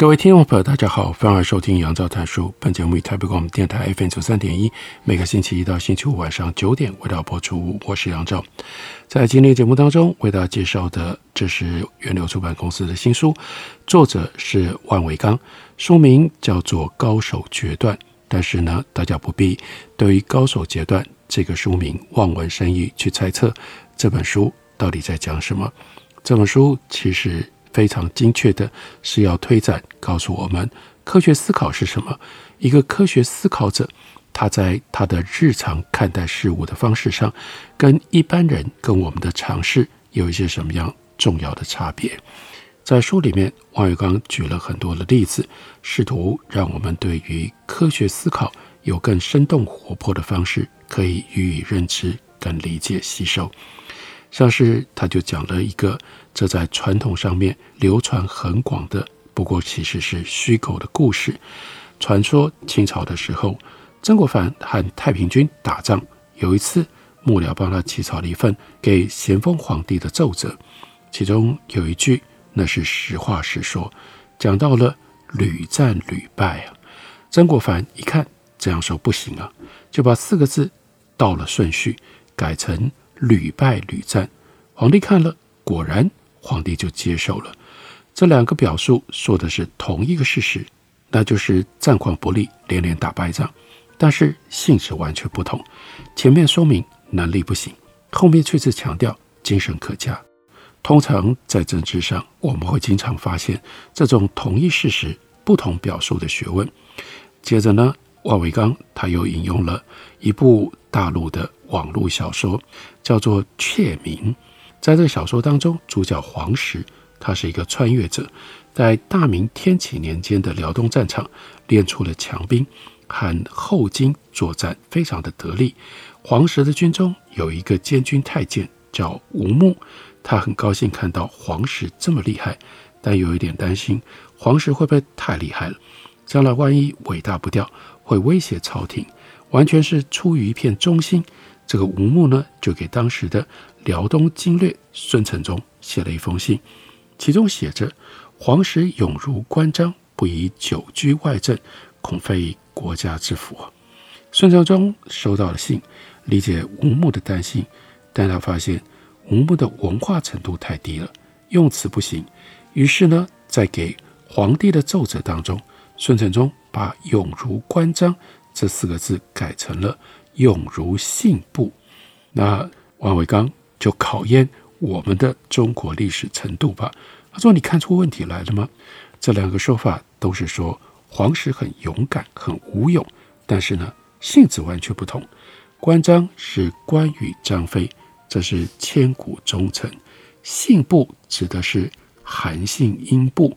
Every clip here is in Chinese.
各位听众朋友，大家好，欢迎收听杨照谈书。本节目以台北广播电台 FM 九三点一，每个星期一到星期五晚上九点为大家播出。我是杨照，在今天节目当中为大家介绍的，这是源流出版公司的新书，作者是万维刚，书名叫做《高手决断》。但是呢，大家不必对于《高手决断》这个书名望文生义去猜测这本书到底在讲什么。这本书其实。非常精确的是要推展，告诉我们科学思考是什么。一个科学思考者，他在他的日常看待事物的方式上，跟一般人跟我们的常识有一些什么样重要的差别。在书里面，王玉刚举了很多的例子，试图让我们对于科学思考有更生动活泼的方式，可以予以认知、跟理解、吸收。像是他就讲了一个，这在传统上面流传很广的，不过其实是虚构的故事。传说清朝的时候，曾国藩和太平军打仗，有一次幕僚帮他起草了一份给咸丰皇帝的奏折，其中有一句那是实话实说，讲到了屡战屡败啊。曾国藩一看这样说不行啊，就把四个字倒了顺序，改成。屡败屡战，皇帝看了，果然，皇帝就接受了。这两个表述说的是同一个事实，那就是战况不利，连连打败仗，但是性质完全不同。前面说明能力不行，后面却是强调精神可嘉。通常在政治上，我们会经常发现这种同一事实不同表述的学问。接着呢，万维钢他又引用了一部大陆的。网络小说叫做《窃明》，在这个小说当中，主角黄石他是一个穿越者，在大明天启年间的辽东战场练出了强兵，和后金作战非常的得力。黄石的军中有一个监军太监叫吴牧，他很高兴看到黄石这么厉害，但有一点担心黄石会不会太厉害了，将来万一尾大不掉，会威胁朝廷。完全是出于一片忠心。这个吴牧呢，就给当时的辽东经略孙承宗写了一封信，其中写着：“黄石勇如关张，不宜久居外镇，恐非国家之福。”孙承宗收到了信，理解吴牧的担心，但他发现吴牧的文化程度太低了，用词不行，于是呢，在给皇帝的奏折当中，孙承宗把“永如关张”这四个字改成了。勇如信步，那王维刚就考验我们的中国历史程度吧。他说：“你看出问题来了吗？”这两个说法都是说黄石很勇敢、很武勇，但是呢，性质完全不同。关张是关羽、张飞，这是千古忠臣；信步指的是韩信、英布。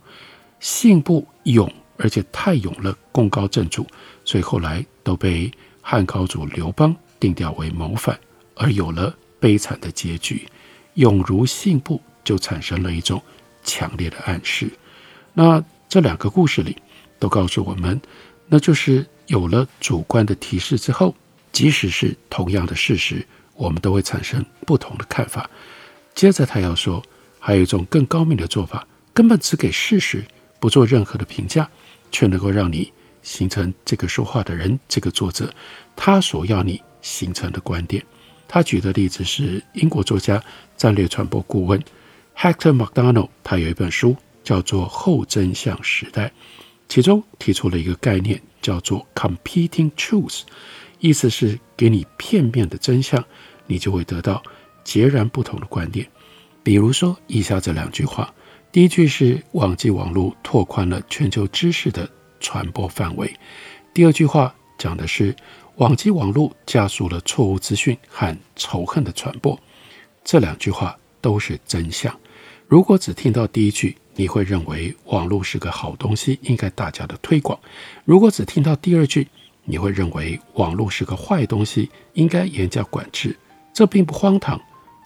信步勇，而且太勇了，功高震主，所以后来都被。汉高祖刘邦定调为谋反，而有了悲惨的结局。永如信步就产生了一种强烈的暗示。那这两个故事里都告诉我们，那就是有了主观的提示之后，即使是同样的事实，我们都会产生不同的看法。接着他要说，还有一种更高明的做法，根本只给事实，不做任何的评价，却能够让你。形成这个说话的人，这个作者，他所要你形成的观点。他举的例子是英国作家、战略传播顾问 Hector McDonald 他有一本书叫做《后真相时代》，其中提出了一个概念叫做 “competing truth”，意思是给你片面的真相，你就会得到截然不同的观点。比如说以下这两句话，第一句是“网际网络拓宽了全球知识的”。传播范围。第二句话讲的是网际网络加速了错误资讯和仇恨的传播。这两句话都是真相。如果只听到第一句，你会认为网络是个好东西，应该大家的推广；如果只听到第二句，你会认为网络是个坏东西，应该严加管制。这并不荒唐。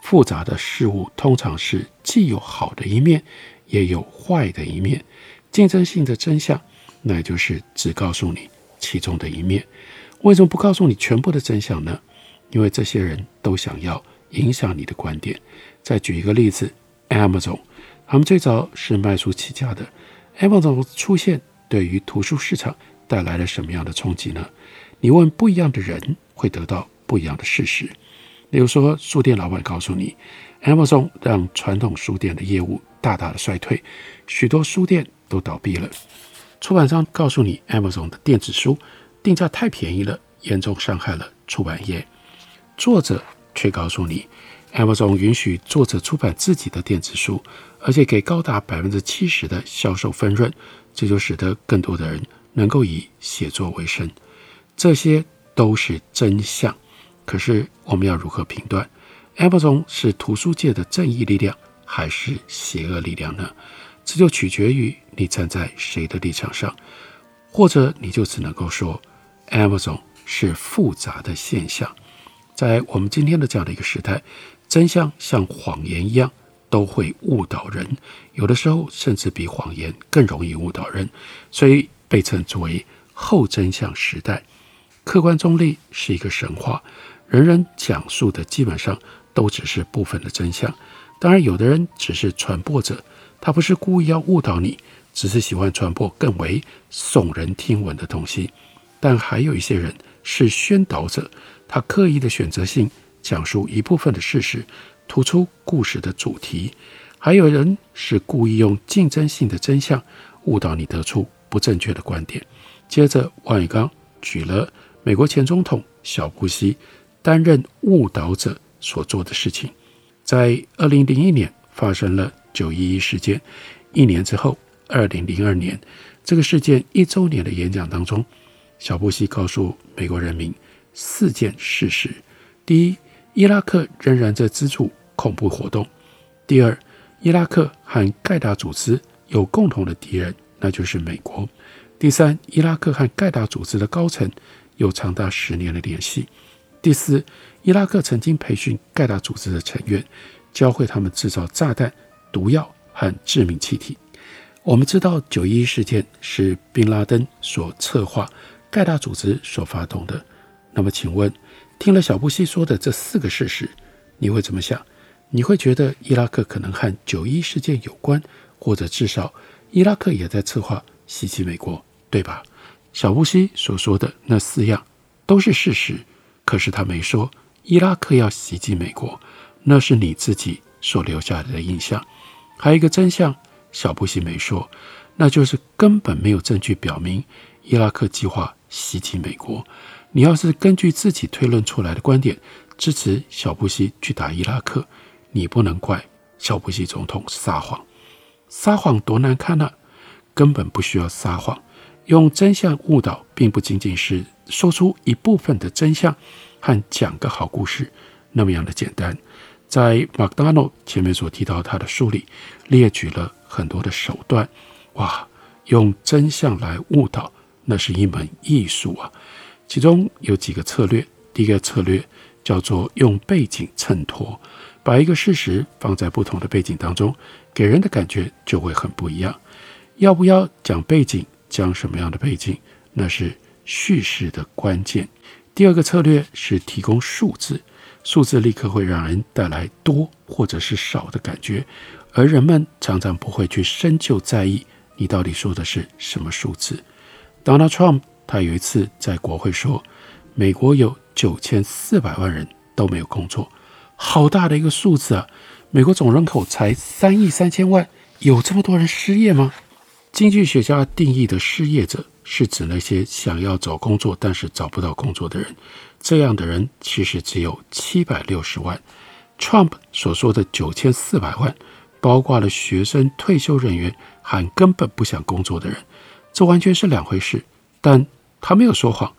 复杂的事物通常是既有好的一面，也有坏的一面。竞争性的真相，那也就是只告诉你其中的一面。为什么不告诉你全部的真相呢？因为这些人都想要影响你的观点。再举一个例子，Amazon，他们最早是卖书起家的。Amazon 出现对于图书市场带来了什么样的冲击呢？你问不一样的人，会得到不一样的事实。比如说，书店老板告诉你，Amazon 让传统书店的业务大大的衰退，许多书店都倒闭了。出版商告诉你，Amazon 的电子书定价太便宜了，严重伤害了出版业。作者却告诉你，Amazon 允许作者出版自己的电子书，而且给高达百分之七十的销售分润，这就使得更多的人能够以写作为生。这些都是真相。可是，我们要如何评断 Amazon 是图书界的正义力量还是邪恶力量呢？这就取决于你站在谁的立场上，或者你就只能够说 Amazon 是复杂的现象。在我们今天的这样的一个时代，真相像谎言一样都会误导人，有的时候甚至比谎言更容易误导人，所以被称之为后真相时代。客观中立是一个神话。人人讲述的基本上都只是部分的真相，当然，有的人只是传播者，他不是故意要误导你，只是喜欢传播更为耸人听闻的东西。但还有一些人是宣导者，他刻意的选择性讲述一部分的事实，突出故事的主题。还有人是故意用竞争性的真相误导你，得出不正确的观点。接着，王宇刚举了美国前总统小布希。担任误导者所做的事情，在二零零一年发生了九一一事件，一年之后，二零零二年这个事件一周年的演讲当中，小布希告诉美国人民四件事实：第一，伊拉克仍然在资助恐怖活动；第二，伊拉克和盖达组织有共同的敌人，那就是美国；第三，伊拉克和盖达组织的高层有长达十年的联系。第四，伊拉克曾经培训盖达组织的成员，教会他们制造炸弹、毒药和致命气体。我们知道九一事件是宾拉登所策划，盖达组织所发动的。那么，请问，听了小布希说的这四个事实，你会怎么想？你会觉得伊拉克可能和九一一事件有关，或者至少伊拉克也在策划袭击美国，对吧？小布希所说的那四样都是事实。可是他没说伊拉克要袭击美国，那是你自己所留下来的印象。还有一个真相，小布希没说，那就是根本没有证据表明伊拉克计划袭击美国。你要是根据自己推论出来的观点支持小布希去打伊拉克，你不能怪小布希总统撒谎。撒谎多难看呢？根本不需要撒谎，用真相误导，并不仅仅是。说出一部分的真相和讲个好故事，那么样的简单。在麦当劳前面所提到他的书里，列举了很多的手段。哇，用真相来误导，那是一门艺术啊！其中有几个策略。第一个策略叫做用背景衬托，把一个事实放在不同的背景当中，给人的感觉就会很不一样。要不要讲背景？讲什么样的背景？那是。叙事的关键。第二个策略是提供数字，数字立刻会让人带来多或者是少的感觉，而人们常常不会去深究在意你到底说的是什么数字。Donald Trump 他有一次在国会说，美国有九千四百万人都没有工作，好大的一个数字啊！美国总人口才三亿三千万，有这么多人失业吗？经济学家定义的失业者。是指那些想要找工作但是找不到工作的人，这样的人其实只有七百六十万。Trump 所说的九千四百万，包括了学生、退休人员和根本不想工作的人，这完全是两回事。但他没有说谎，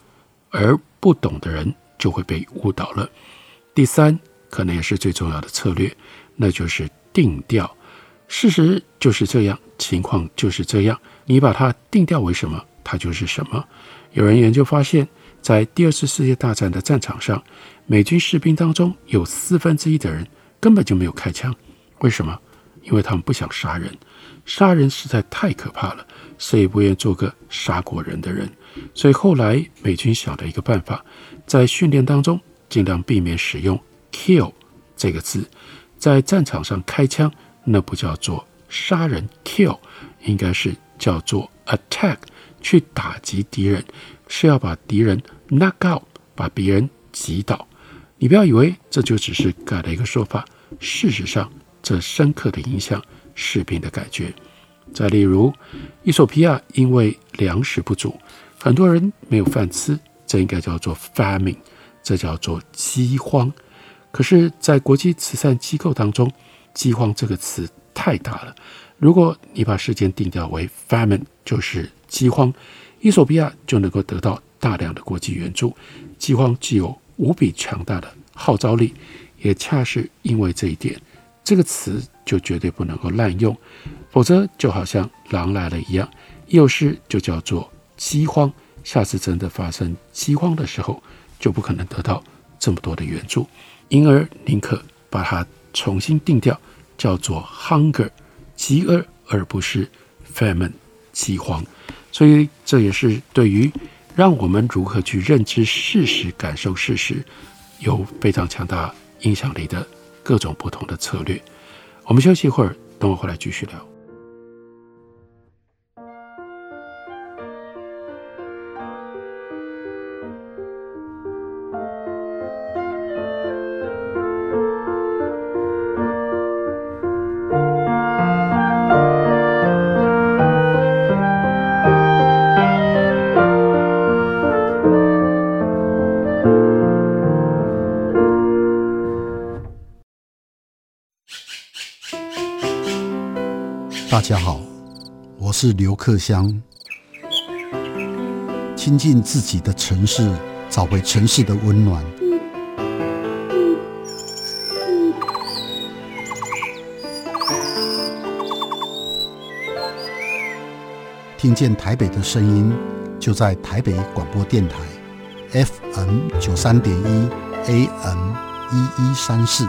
而不懂的人就会被误导了。第三，可能也是最重要的策略，那就是定调。事实就是这样，情况就是这样。你把它定调为什么，它就是什么。有人研究发现，在第二次世界大战的战场上，美军士兵当中有四分之一的人根本就没有开枪。为什么？因为他们不想杀人，杀人实在太可怕了，谁也不愿做个杀过人的人。所以后来美军想了一个办法，在训练当中尽量避免使用 “kill” 这个字，在战场上开枪，那不叫做杀人 “kill”，应该是叫做 “attack”，去打击敌人，是要把敌人 knock out，把别人击倒。你不要以为这就只是改了一个说法，事实上。这深刻的影响士兵的感觉。再例如，伊索比亚因为粮食不足，很多人没有饭吃，这应该叫做 famine，这叫做饥荒。可是，在国际慈善机构当中，饥荒这个词太大了。如果你把事件定调为 famine，就是饥荒，衣索比亚就能够得到大量的国际援助。饥荒具有无比强大的号召力，也恰是因为这一点。这个词就绝对不能够滥用，否则就好像狼来了一样，有时就叫做饥荒。下次真的发生饥荒的时候，就不可能得到这么多的援助，因而宁可把它重新定调，叫做 hunger，饥饿，而不是 famine，饥荒。所以这也是对于让我们如何去认知事实、感受事实，有非常强大影响力的。各种不同的策略，我们休息一会儿，等我回来继续聊。我是刘克湘。亲近自己的城市，找回城市的温暖。听见台北的声音，就在台北广播电台，FM 九三点一，AM 一一三四。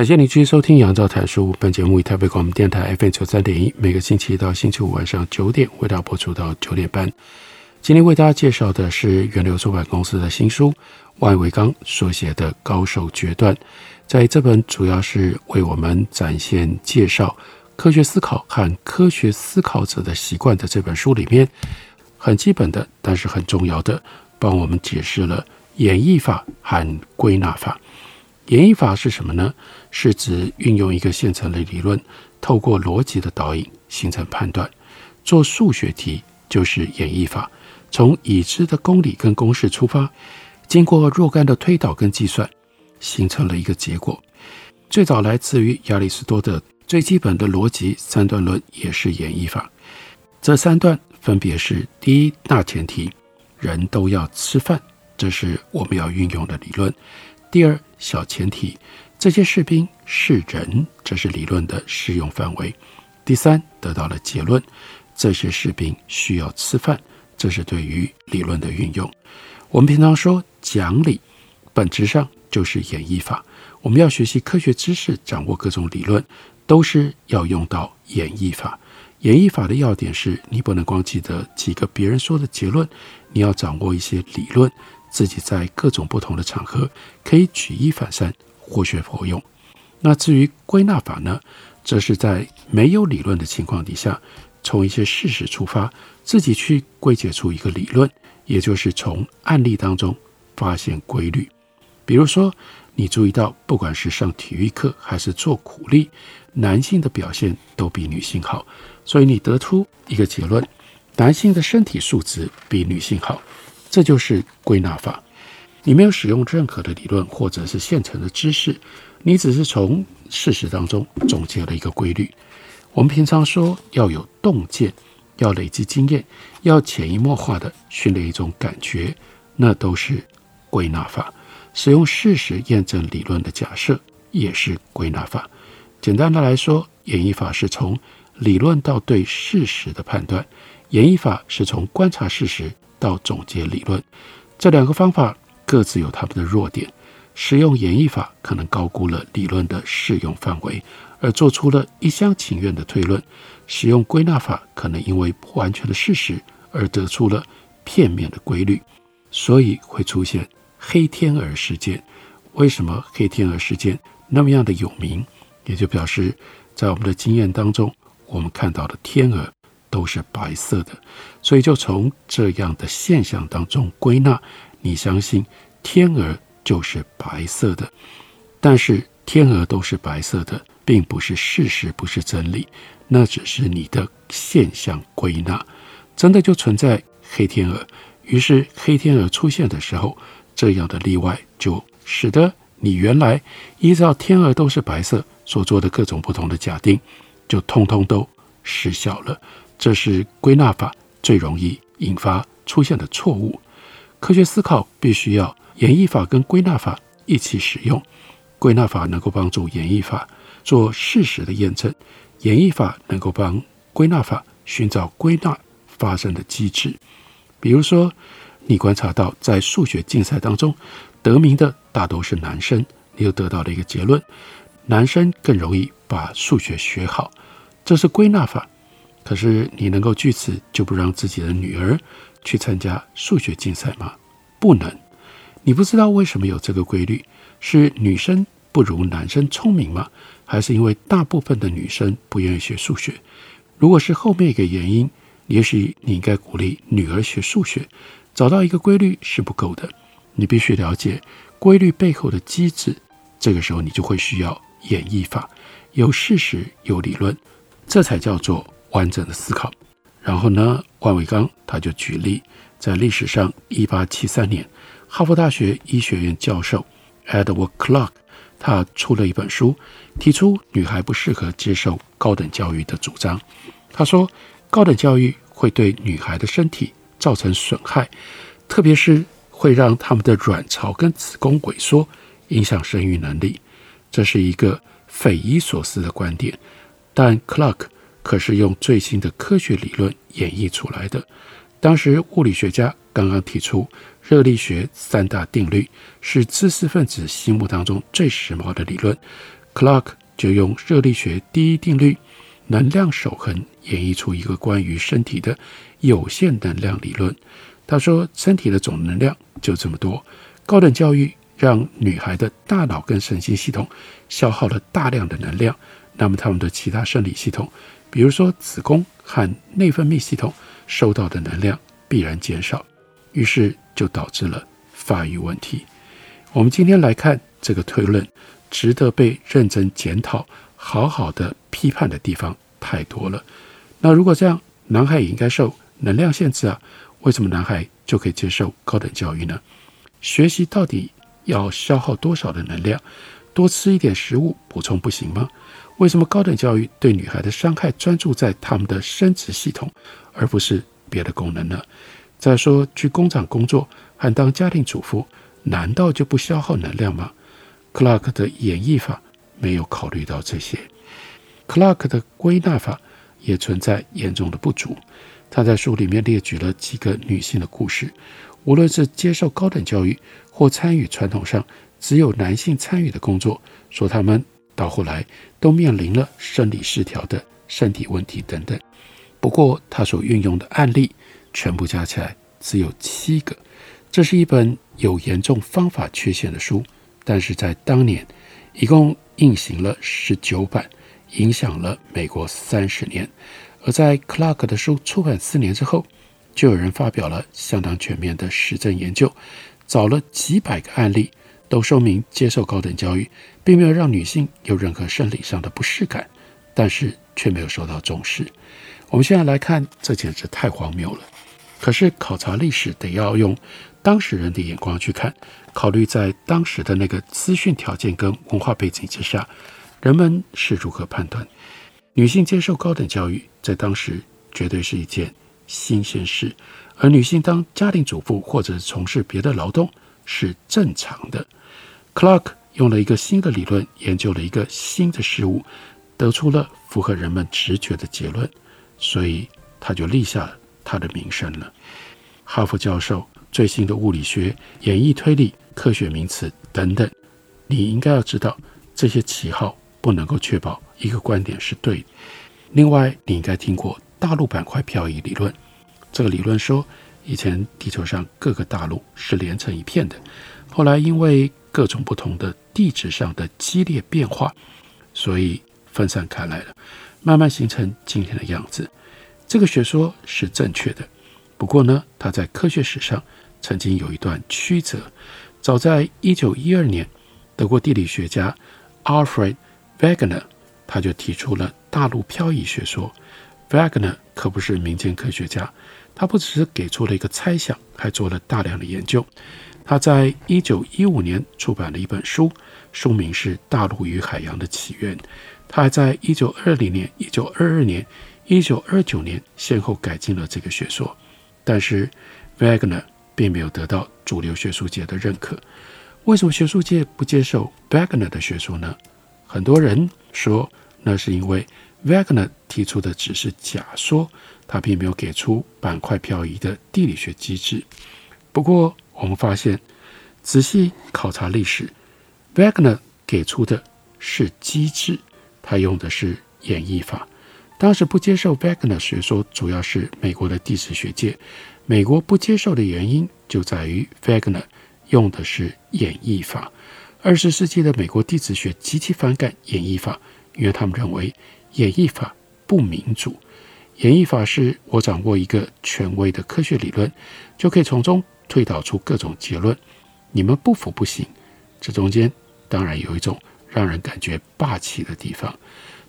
感谢你继续收听《杨照谈书》。本节目以台北广播电台 FM 九三点一，每个星期一到星期五晚上九点，为大家播出到九点半。今天为大家介绍的是源流出版公司的新书，万维钢所写的《高手决断》。在这本主要是为我们展现介绍科学思考和科学思考者的习惯的这本书里面，很基本的，但是很重要的，帮我们解释了演绎法和归纳法。演绎法是什么呢？是指运用一个现成的理论，透过逻辑的导引形成判断。做数学题就是演绎法，从已知的公理跟公式出发，经过若干的推导跟计算，形成了一个结果。最早来自于亚里士多德最基本的逻辑三段论，也是演绎法。这三段分别是：第一大前提，人都要吃饭，这是我们要运用的理论。第二小前提，这些士兵是人，这是理论的适用范围。第三得到了结论，这些士兵需要吃饭，这是对于理论的运用。我们平常说讲理，本质上就是演绎法。我们要学习科学知识，掌握各种理论，都是要用到演绎法。演绎法的要点是你不能光记得几个别人说的结论，你要掌握一些理论，自己在各种不同的场合可以举一反三，活学活用。那至于归纳法呢，则是在没有理论的情况底下，从一些事实出发，自己去归结出一个理论，也就是从案例当中发现规律。比如说，你注意到，不管是上体育课还是做苦力，男性的表现都比女性好。所以你得出一个结论：男性的身体素质比女性好，这就是归纳法。你没有使用任何的理论或者是现成的知识，你只是从事实当中总结了一个规律。我们平常说要有洞见，要累积经验，要潜移默化地训练一种感觉，那都是归纳法。使用事实验证理论的假设也是归纳法。简单的来说，演绎法是从理论到对事实的判断，演绎法是从观察事实到总结理论。这两个方法各自有它们的弱点。使用演绎法可能高估了理论的适用范围，而做出了一厢情愿的推论；使用归纳法可能因为不完全的事实而得出了片面的规律，所以会出现黑天鹅事件。为什么黑天鹅事件那么样的有名？也就表示在我们的经验当中。我们看到的天鹅都是白色的，所以就从这样的现象当中归纳，你相信天鹅就是白色的。但是天鹅都是白色的，并不是事实，不是真理，那只是你的现象归纳。真的就存在黑天鹅，于是黑天鹅出现的时候，这样的例外就使得你原来依照天鹅都是白色所做的各种不同的假定。就通通都失效了，这是归纳法最容易引发出现的错误。科学思考必须要演绎法跟归纳法一起使用，归纳法能够帮助演绎法做事实的验证，演绎法能够帮归纳法寻找归纳发生的机制。比如说，你观察到在数学竞赛当中得名的大都是男生，你又得到了一个结论：男生更容易把数学学好。这是归纳法，可是你能够据此就不让自己的女儿去参加数学竞赛吗？不能。你不知道为什么有这个规律？是女生不如男生聪明吗？还是因为大部分的女生不愿意学数学？如果是后面一个原因，也许你应该鼓励女儿学数学。找到一个规律是不够的，你必须了解规律背后的机制。这个时候，你就会需要演绎法，有事实，有理论。这才叫做完整的思考。然后呢，万维刚他就举例，在历史上，一八七三年，哈佛大学医学院教授 Edward Clark，他出了一本书，提出女孩不适合接受高等教育的主张。他说，高等教育会对女孩的身体造成损害，特别是会让她们的卵巢跟子宫萎缩，影响生育能力。这是一个匪夷所思的观点。但 Clark 可是用最新的科学理论演绎出来的。当时物理学家刚刚提出热力学三大定律，是知识分子心目当中最时髦的理论。Clark 就用热力学第一定律——能量守恒，演绎出一个关于身体的有限能量理论。他说，身体的总能量就这么多。高等教育让女孩的大脑跟神经系统消耗了大量的能量。那么，他们的其他生理系统，比如说子宫和内分泌系统，收到的能量必然减少，于是就导致了发育问题。我们今天来看这个推论，值得被认真检讨、好好的批判的地方太多了。那如果这样，男孩也应该受能量限制啊？为什么男孩就可以接受高等教育呢？学习到底要消耗多少的能量？多吃一点食物补充不行吗？为什么高等教育对女孩的伤害专注在她们的生殖系统，而不是别的功能呢？再说，去工厂工作和当家庭主妇，难道就不消耗能量吗？克拉克的演绎法没有考虑到这些，克拉克的归纳法也存在严重的不足。他在书里面列举了几个女性的故事，无论是接受高等教育或参与传统上只有男性参与的工作，说她们。到后来都面临了生理失调的身体问题等等。不过，他所运用的案例全部加起来只有七个。这是一本有严重方法缺陷的书，但是在当年一共印行了十九版，影响了美国三十年。而在 Clark 的书出版四年之后，就有人发表了相当全面的实证研究，找了几百个案例，都说明接受高等教育并没有让女性有任何生理上的不适感，但是却没有受到重视。我们现在来看，这简直太荒谬了。可是考察历史得要用当事人的眼光去看，考虑在当时的那个资讯条件跟文化背景之下，人们是如何判断女性接受高等教育，在当时绝对是一件新鲜事，而女性当家庭主妇或者从事别的劳动是正常的。Clark 用了一个新的理论，研究了一个新的事物，得出了符合人们直觉的结论。所以他就立下了他的名声了。哈佛教授最新的物理学、演绎推理、科学名词等等，你应该要知道，这些旗号不能够确保一个观点是对的。另外，你应该听过大陆板块漂移理论。这个理论说，以前地球上各个大陆是连成一片的，后来因为各种不同的地质上的激烈变化，所以分散开来了。慢慢形成今天的样子，这个学说是正确的。不过呢，它在科学史上曾经有一段曲折。早在一九一二年，德国地理学家 Alfred Wegener 他就提出了大陆漂移学说。Wegener 可不是民间科学家，他不只是给出了一个猜想，还做了大量的研究。他在一九一五年出版了一本书，书名是《大陆与海洋的起源》。他还在一九二零年、一九二二年、一九二九年先后改进了这个学说，但是，Wagner 并没有得到主流学术界的认可。为什么学术界不接受 Wagner 的学说呢？很多人说，那是因为 Wagner 提出的只是假说，他并没有给出板块漂移的地理学机制。不过，我们发现，仔细考察历史，Wegener 给出的是机制。他用的是演绎法，当时不接受 Wegener 学说，主要是美国的地质学界。美国不接受的原因就在于 Wegener 用的是演绎法。二十世纪的美国地质学极其反感演绎法，因为他们认为演绎法不民主。演绎法是我掌握一个权威的科学理论，就可以从中推导出各种结论。你们不服不行。这中间当然有一种。让人感觉霸气的地方。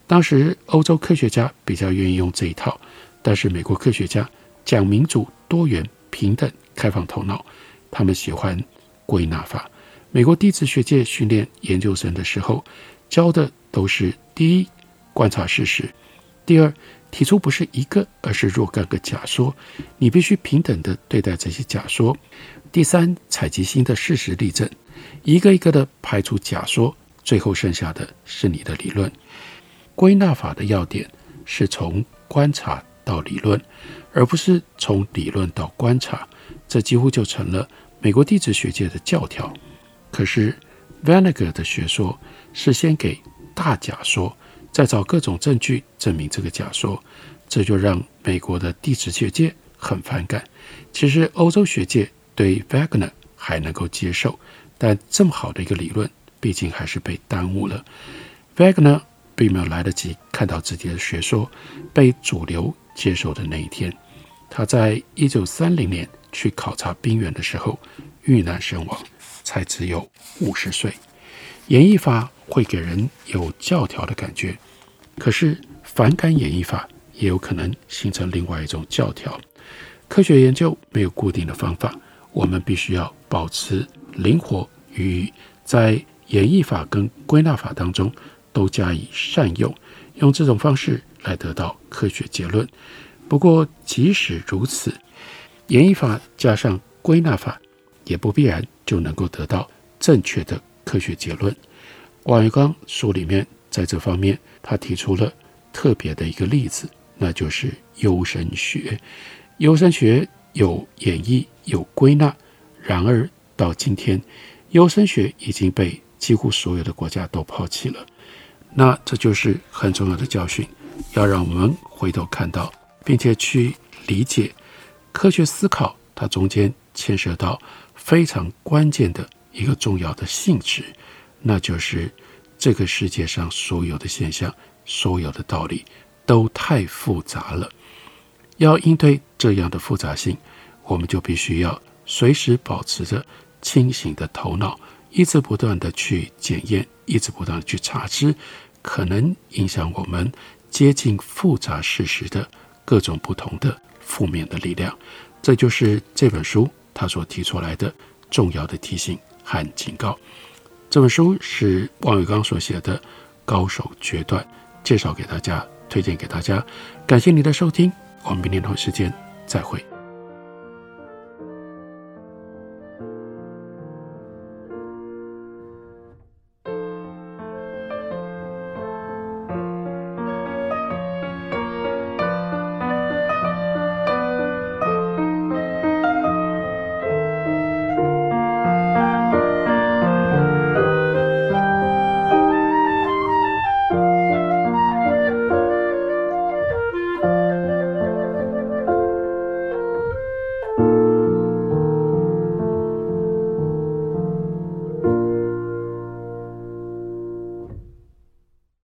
当时欧洲科学家比较愿意用这一套，但是美国科学家讲民主、多元、平等、开放头脑，他们喜欢归纳法。美国地质学界训练研究生的时候，教的都是：第一，观察事实；第二，提出不是一个，而是若干个假说，你必须平等地对待这些假说；第三，采集新的事实例证，一个一个地排除假说。最后剩下的是你的理论。归纳法的要点是从观察到理论，而不是从理论到观察。这几乎就成了美国地质学界的教条。可是 Wegener 的学说是先给大假说，再找各种证据证明这个假说，这就让美国的地质学界很反感。其实欧洲学界对 Wagner 还能够接受，但这么好的一个理论。毕竟还是被耽误了。Wagner 并没有来得及看到自己的学说被主流接受的那一天。他在一九三零年去考察冰原的时候遇难身亡，才只有五十岁。演绎法会给人有教条的感觉，可是反感演绎法也有可能形成另外一种教条。科学研究没有固定的方法，我们必须要保持灵活与在。演绎法跟归纳法当中都加以善用，用这种方式来得到科学结论。不过，即使如此，演绎法加上归纳法也不必然就能够得到正确的科学结论。王玉刚书里面在这方面他提出了特别的一个例子，那就是优生学。优生学有演绎有归纳，然而到今天，优生学已经被几乎所有的国家都抛弃了。那这就是很重要的教训，要让我们回头看到，并且去理解科学思考，它中间牵涉到非常关键的一个重要的性质，那就是这个世界上所有的现象、所有的道理都太复杂了。要应对这样的复杂性，我们就必须要随时保持着清醒的头脑，一直不断地去检验，一直不断地去查知可能影响我们接近复杂事实的各种不同的负面的力量。这就是这本书他所提出来的重要的提醒和警告。这本书是王宇刚所写的《高手决断》，介绍给大家，推荐给大家。感谢你的收听。我们明天同一时间再会。